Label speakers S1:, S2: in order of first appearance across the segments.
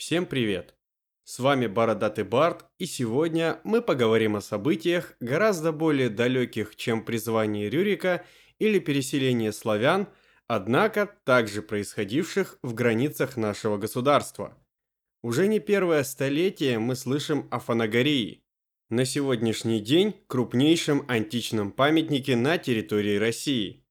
S1: Всем привет! С вами Бородатый Барт, и сегодня мы поговорим о событиях, гораздо более далеких, чем призвание Рюрика или переселение славян, однако также происходивших в границах нашего государства. Уже не первое столетие мы слышим о Фанагории, на сегодняшний день крупнейшем античном памятнике на территории России.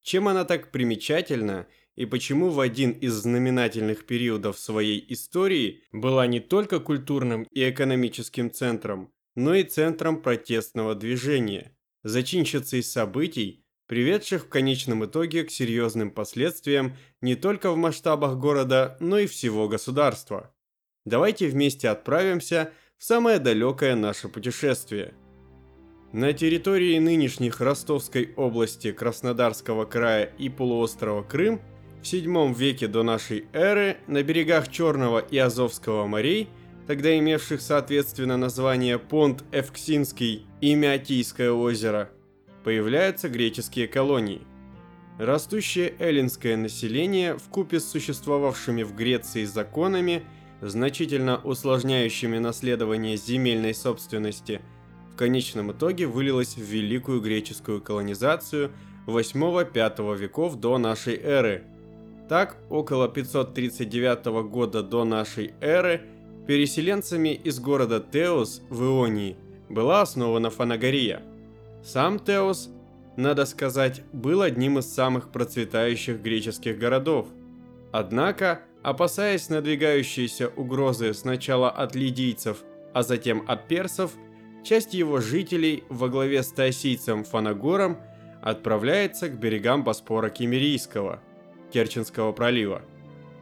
S1: Чем она так примечательна – и почему в один из знаменательных периодов своей истории была не только культурным и экономическим центром, но и центром протестного движения, зачинщицей событий, приведших в конечном итоге к серьезным последствиям не только в масштабах города, но и всего государства. Давайте вместе отправимся в самое далекое наше путешествие. На территории нынешних Ростовской области, Краснодарского края и полуострова Крым – в VII веке до нашей эры на берегах Черного и Азовского морей, тогда имевших соответственно название Понт Эвксинский и Меотийское озеро, появляются греческие колонии. Растущее эллинское население в купе с существовавшими в Греции законами, значительно усложняющими наследование земельной собственности, в конечном итоге вылилось в великую греческую колонизацию 8-5 веков до нашей эры – так, около 539 года до нашей эры переселенцами из города Теос в Ионии была основана Фанагория. Сам Теос, надо сказать, был одним из самых процветающих греческих городов. Однако, опасаясь надвигающейся угрозы сначала от лидийцев, а затем от персов, часть его жителей во главе с таосийцем Фанагором отправляется к берегам Боспора Кемерийского – Керченского пролива,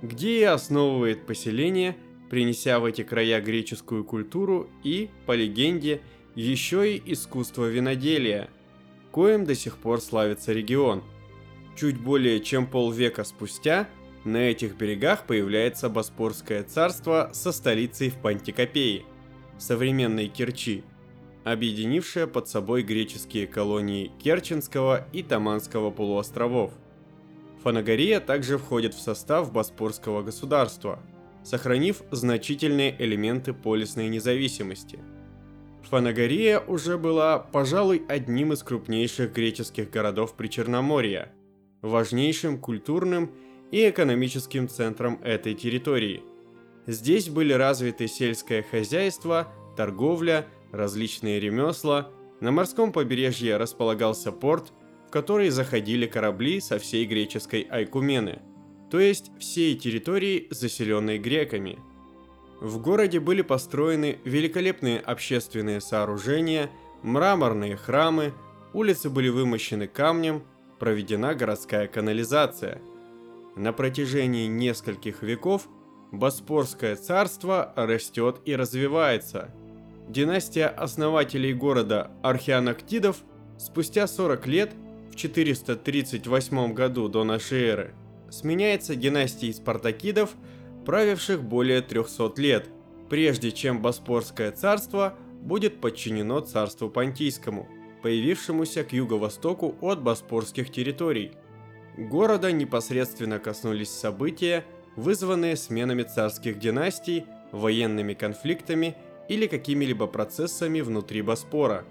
S1: где и основывает поселение, принеся в эти края греческую культуру и, по легенде, еще и искусство виноделия, коим до сих пор славится регион. Чуть более чем полвека спустя на этих берегах появляется Боспорское царство со столицей в Пантикопее, современной Керчи, объединившее под собой греческие колонии Керченского и Таманского полуостровов – Фанагория также входит в состав Боспорского государства, сохранив значительные элементы полисной независимости. Фанагория уже была, пожалуй, одним из крупнейших греческих городов Причерноморья, важнейшим культурным и экономическим центром этой территории. Здесь были развиты сельское хозяйство, торговля, различные ремесла, на морском побережье располагался порт – в который заходили корабли со всей греческой Айкумены, то есть всей территории, заселенной греками. В городе были построены великолепные общественные сооружения, мраморные храмы, улицы были вымощены камнем, проведена городская канализация. На протяжении нескольких веков Боспорское царство растет и развивается. Династия основателей города Археанактидов спустя 40 лет – 438 году до нашей эры сменяется династией спартакидов, правивших более 300 лет, прежде чем Боспорское царство будет подчинено царству Понтийскому, появившемуся к юго-востоку от боспорских территорий. Города непосредственно коснулись события, вызванные сменами царских династий, военными конфликтами или какими-либо процессами внутри Боспора.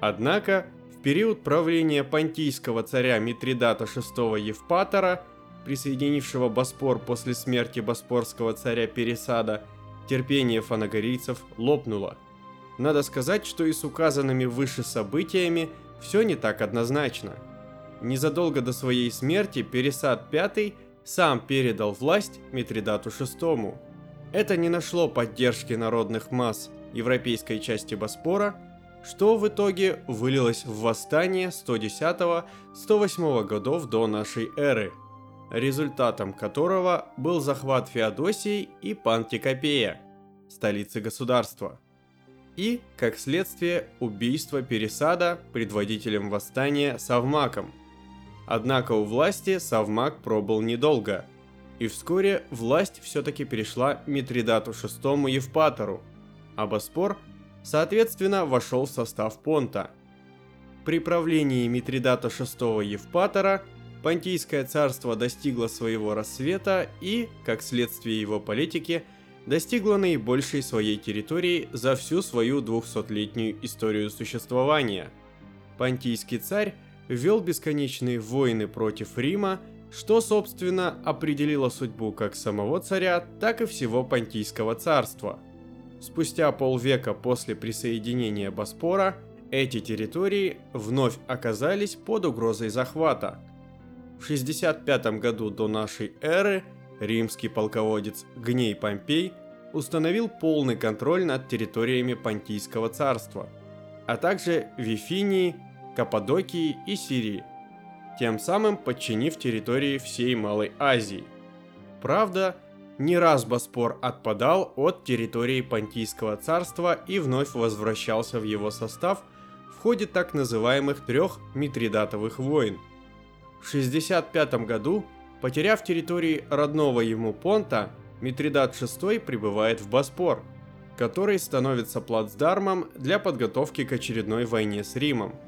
S1: Однако, период правления понтийского царя Митридата VI Евпатора, присоединившего Боспор после смерти боспорского царя Пересада, терпение фанагорийцев лопнуло. Надо сказать, что и с указанными выше событиями все не так однозначно. Незадолго до своей смерти Пересад V сам передал власть Митридату VI. Это не нашло поддержки народных масс европейской части Боспора – что в итоге вылилось в восстание 110-108 годов до нашей эры, результатом которого был захват Феодосии и Пантикопея, столицы государства, и, как следствие, убийство Пересада предводителем восстания Савмаком. Однако у власти Савмак пробыл недолго, и вскоре власть все-таки перешла Митридату VI Евпатору, а Боспор – соответственно, вошел в состав Понта. При правлении Митридата VI Евпатора Понтийское царство достигло своего рассвета и, как следствие его политики, достигла наибольшей своей территории за всю свою 200-летнюю историю существования. Понтийский царь вел бесконечные войны против Рима, что, собственно, определило судьбу как самого царя, так и всего Понтийского царства. Спустя полвека после присоединения Боспора эти территории вновь оказались под угрозой захвата. В 65 году до нашей эры римский полководец Гней Помпей установил полный контроль над территориями Понтийского царства, а также Вифинии, Каппадокии и Сирии, тем самым подчинив территории всей Малой Азии. Правда, не раз Боспор отпадал от территории Понтийского царства и вновь возвращался в его состав в ходе так называемых трех Митридатовых войн. В 65 году, потеряв территории родного ему Понта, Митридат VI прибывает в Боспор, который становится плацдармом для подготовки к очередной войне с Римом –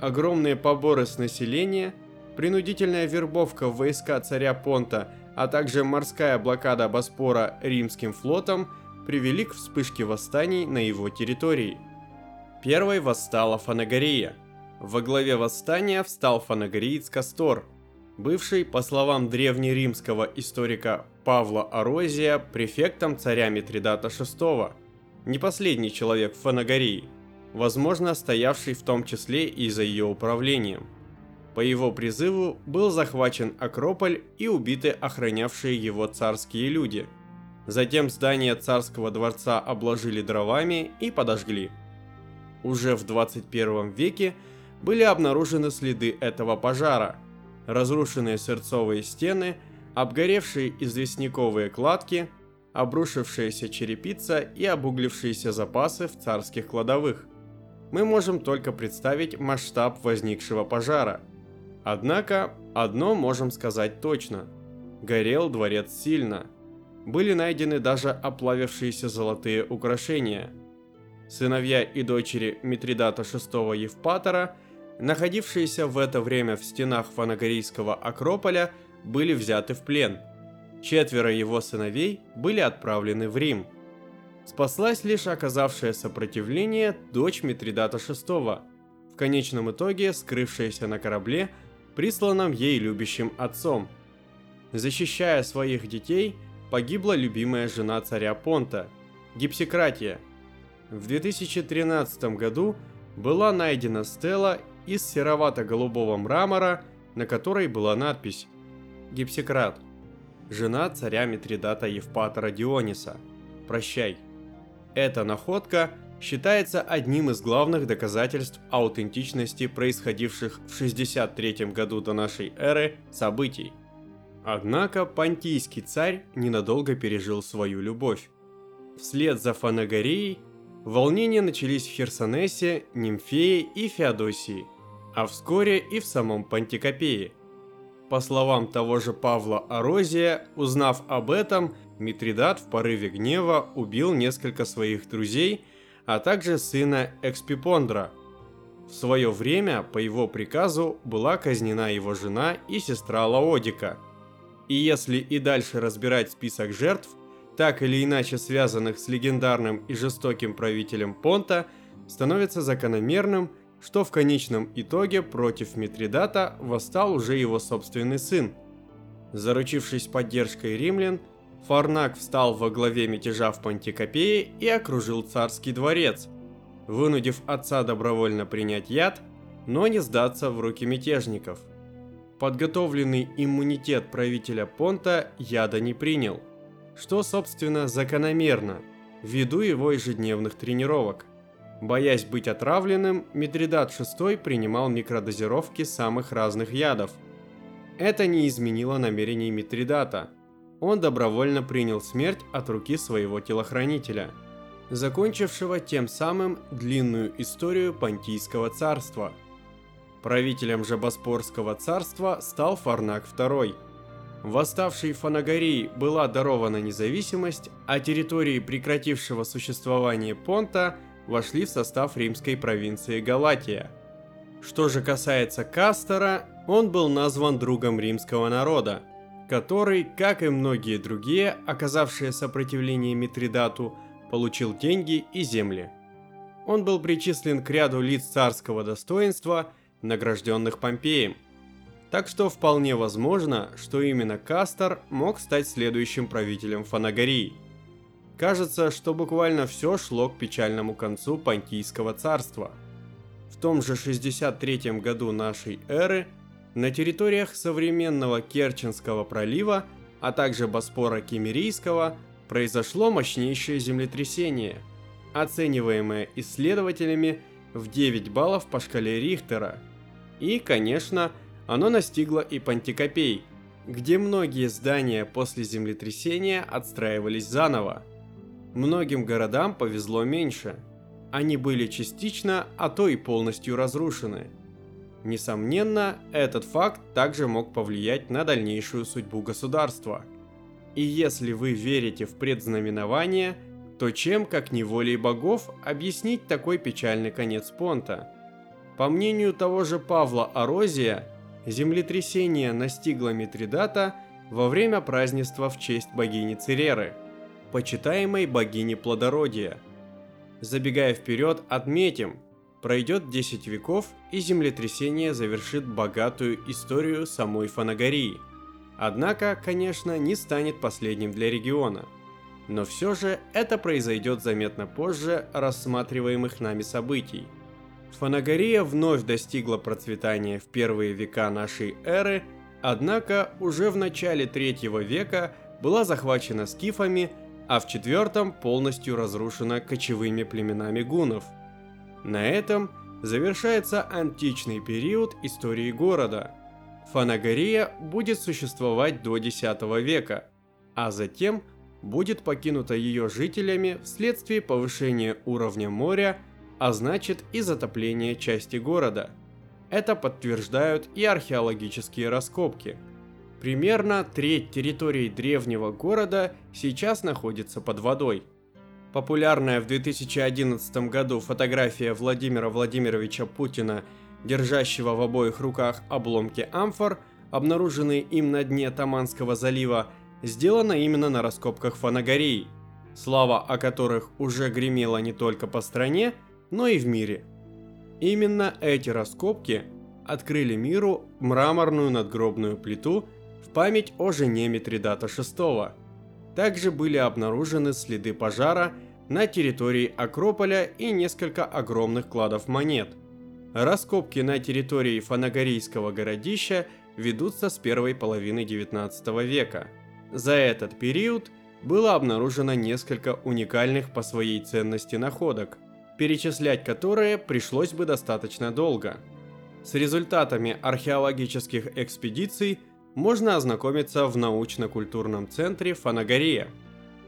S1: огромные поборы с населения, принудительная вербовка в войска царя Понта, а также морская блокада Боспора римским флотом привели к вспышке восстаний на его территории. Первой восстала Фанагория. Во главе восстания встал фанагориец Кастор, бывший, по словам древнеримского историка Павла Орозия, префектом царя Митридата VI, не последний человек в Фанагории – возможно стоявший в том числе и за ее управлением. По его призыву был захвачен Акрополь и убиты охранявшие его царские люди. Затем здание царского дворца обложили дровами и подожгли. Уже в 21 веке были обнаружены следы этого пожара. Разрушенные сырцовые стены, обгоревшие известняковые кладки, обрушившаяся черепица и обуглившиеся запасы в царских кладовых – мы можем только представить масштаб возникшего пожара. Однако, одно можем сказать точно. Горел дворец сильно. Были найдены даже оплавившиеся золотые украшения. Сыновья и дочери Митридата VI Евпатора, находившиеся в это время в стенах Фанагорийского Акрополя, были взяты в плен. Четверо его сыновей были отправлены в Рим – Спаслась лишь оказавшая сопротивление дочь Митридата VI, в конечном итоге скрывшаяся на корабле, присланном ей любящим отцом. Защищая своих детей, погибла любимая жена царя Понта, Гипсикратия. В 2013 году была найдена стела из серовато-голубого мрамора, на которой была надпись «Гипсикрат, жена царя Митридата Евпатора Диониса. Прощай». Эта находка считается одним из главных доказательств аутентичности происходивших в 63 году до нашей эры событий. Однако понтийский царь ненадолго пережил свою любовь. Вслед за Фанагорией волнения начались в Херсонесе, Нимфее и Феодосии, а вскоре и в самом Пантикопее. По словам того же Павла Орозия, узнав об этом, Митридат в порыве гнева убил несколько своих друзей, а также сына Экспипондра. В свое время, по его приказу, была казнена его жена и сестра Лаодика. И если и дальше разбирать список жертв, так или иначе связанных с легендарным и жестоким правителем Понта, становится закономерным, что в конечном итоге против Митридата восстал уже его собственный сын. Заручившись поддержкой римлян, Фарнак встал во главе мятежа в Пантикопее и окружил царский дворец, вынудив отца добровольно принять яд, но не сдаться в руки мятежников. Подготовленный иммунитет правителя Понта яда не принял, что, собственно, закономерно, ввиду его ежедневных тренировок. Боясь быть отравленным, Митридат VI принимал микродозировки самых разных ядов. Это не изменило намерений Митридата – он добровольно принял смерть от руки своего телохранителя, закончившего тем самым длинную историю Понтийского царства. Правителем же Боспорского царства стал Фарнак II. Восставшей Фанагории была дарована независимость, а территории прекратившего существование Понта вошли в состав римской провинции Галатия. Что же касается Кастера, он был назван другом римского народа – который, как и многие другие, оказавшие сопротивление Митридату, получил деньги и земли. Он был причислен к ряду лиц царского достоинства, награжденных Помпеем. Так что вполне возможно, что именно Кастор мог стать следующим правителем Фанагории. Кажется, что буквально все шло к печальному концу Понтийского царства. В том же 63 году нашей эры на территориях современного Керченского пролива, а также Боспора Кемерийского произошло мощнейшее землетрясение, оцениваемое исследователями в 9 баллов по шкале Рихтера. И, конечно, оно настигло и Пантикопей, где многие здания после землетрясения отстраивались заново. Многим городам повезло меньше. Они были частично, а то и полностью разрушены. Несомненно, этот факт также мог повлиять на дальнейшую судьбу государства – и если вы верите в предзнаменование, то чем, как не волей богов, объяснить такой печальный конец Понта? По мнению того же Павла Орозия, землетрясение настигло Митридата во время празднества в честь богини Цереры, почитаемой богини плодородия. Забегая вперед, отметим, пройдет 10 веков и землетрясение завершит богатую историю самой Фанагории – Однако, конечно, не станет последним для региона. Но все же это произойдет заметно позже рассматриваемых нами событий. Фанагория вновь достигла процветания в первые века нашей эры, однако уже в начале третьего века была захвачена скифами, а в четвертом полностью разрушена кочевыми племенами гунов. На этом завершается античный период истории города – Фанагория будет существовать до X века, а затем будет покинута ее жителями вследствие повышения уровня моря, а значит и затопления части города. Это подтверждают и археологические раскопки. Примерно треть территории древнего города сейчас находится под водой. Популярная в 2011 году фотография Владимира Владимировича Путина – держащего в обоих руках обломки амфор, обнаруженные им на дне Таманского залива, сделано именно на раскопках Фанагории, слава о которых уже гремела не только по стране, но и в мире. Именно эти раскопки открыли миру мраморную надгробную плиту в память о жене Митридата VI. Также были обнаружены следы пожара на территории Акрополя и несколько огромных кладов монет – Раскопки на территории Фанагорийского городища ведутся с первой половины 19 века. За этот период было обнаружено несколько уникальных по своей ценности находок, перечислять которые пришлось бы достаточно долго. С результатами археологических экспедиций можно ознакомиться в научно-культурном центре Фанагория,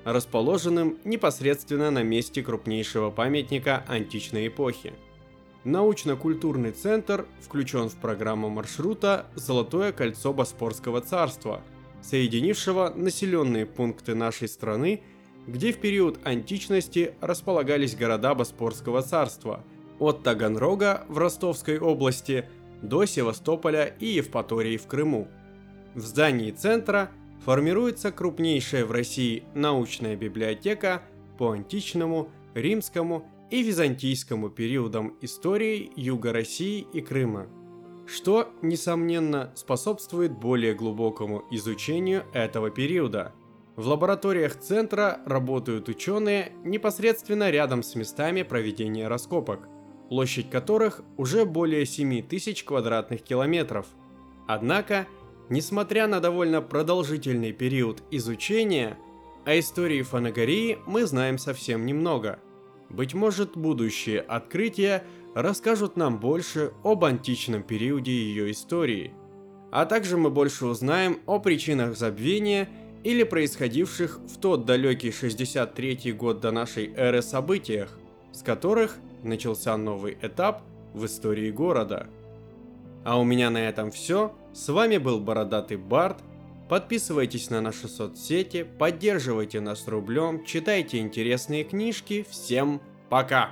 S1: расположенном непосредственно на месте крупнейшего памятника античной эпохи. Научно-культурный центр включен в программу маршрута «Золотое кольцо Боспорского царства», соединившего населенные пункты нашей страны, где в период античности располагались города Боспорского царства, от Таганрога в Ростовской области до Севастополя и Евпатории в Крыму. В здании центра формируется крупнейшая в России научная библиотека по античному, римскому и византийскому периодам истории Юга России и Крыма, что, несомненно, способствует более глубокому изучению этого периода. В лабораториях центра работают ученые непосредственно рядом с местами проведения раскопок, площадь которых уже более 7 тысяч квадратных километров. Однако, несмотря на довольно продолжительный период изучения, о истории Фанагории мы знаем совсем немного – быть может, будущие открытия расскажут нам больше об античном периоде ее истории. А также мы больше узнаем о причинах забвения или происходивших в тот далекий 63 год до нашей эры событиях, с которых начался новый этап в истории города. А у меня на этом все. С вами был Бородатый Барт. Подписывайтесь на наши соцсети, поддерживайте нас рублем, читайте интересные книжки. Всем пока!